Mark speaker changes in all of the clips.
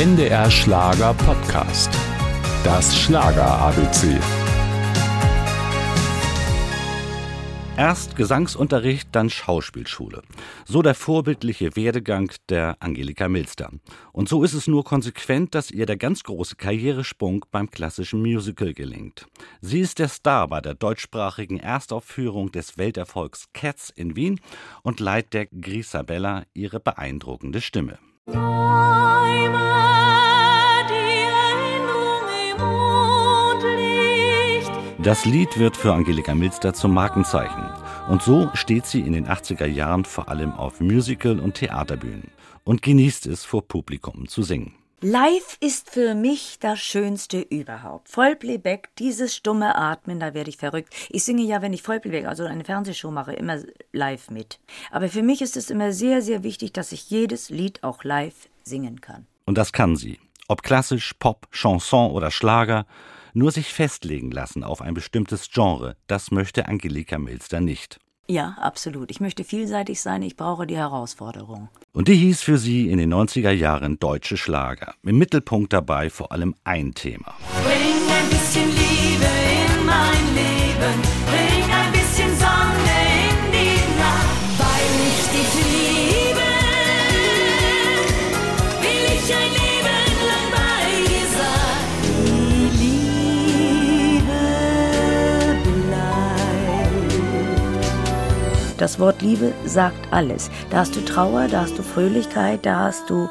Speaker 1: NDR Schlager Podcast. Das Schlager ABC.
Speaker 2: Erst Gesangsunterricht, dann Schauspielschule. So der vorbildliche Werdegang der Angelika Milster. Und so ist es nur konsequent, dass ihr der ganz große Karrieresprung beim klassischen Musical gelingt. Sie ist der Star bei der deutschsprachigen Erstaufführung des Welterfolgs Cats in Wien und leiht der Grisabella ihre beeindruckende Stimme. Das Lied wird für Angelika Milster zum Markenzeichen. Und so steht sie in den 80er Jahren vor allem auf Musical- und Theaterbühnen und genießt es, vor Publikum zu singen.
Speaker 3: Live ist für mich das Schönste überhaupt. Vollplayback, dieses stumme Atmen, da werde ich verrückt. Ich singe ja, wenn ich Vollplayback, also eine Fernsehshow mache, immer live mit. Aber für mich ist es immer sehr, sehr wichtig, dass ich jedes Lied auch live singen kann.
Speaker 2: Und das kann sie. Ob klassisch, Pop, Chanson oder Schlager, nur sich festlegen lassen auf ein bestimmtes Genre, das möchte Angelika Milster nicht.
Speaker 3: Ja, absolut. Ich möchte vielseitig sein, ich brauche die Herausforderung.
Speaker 2: Und die hieß für sie in den 90er Jahren deutsche Schlager. Im Mittelpunkt dabei vor allem ein Thema.
Speaker 4: Bring ein bisschen Liebe in mein Leben, bring
Speaker 3: Das Wort Liebe sagt alles. Da hast du Trauer, da hast du Fröhlichkeit, da hast du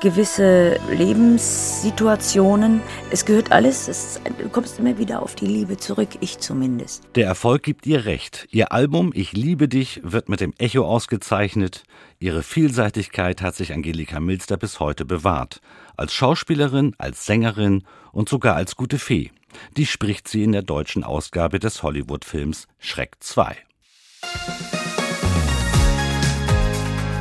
Speaker 3: gewisse Lebenssituationen. Es gehört alles, es, du kommst immer wieder auf die Liebe zurück, ich zumindest.
Speaker 2: Der Erfolg gibt ihr recht. Ihr Album Ich liebe dich wird mit dem Echo ausgezeichnet. Ihre Vielseitigkeit hat sich Angelika Milster bis heute bewahrt. Als Schauspielerin, als Sängerin und sogar als gute Fee. Die spricht sie in der deutschen Ausgabe des Hollywood-Films Schreck 2.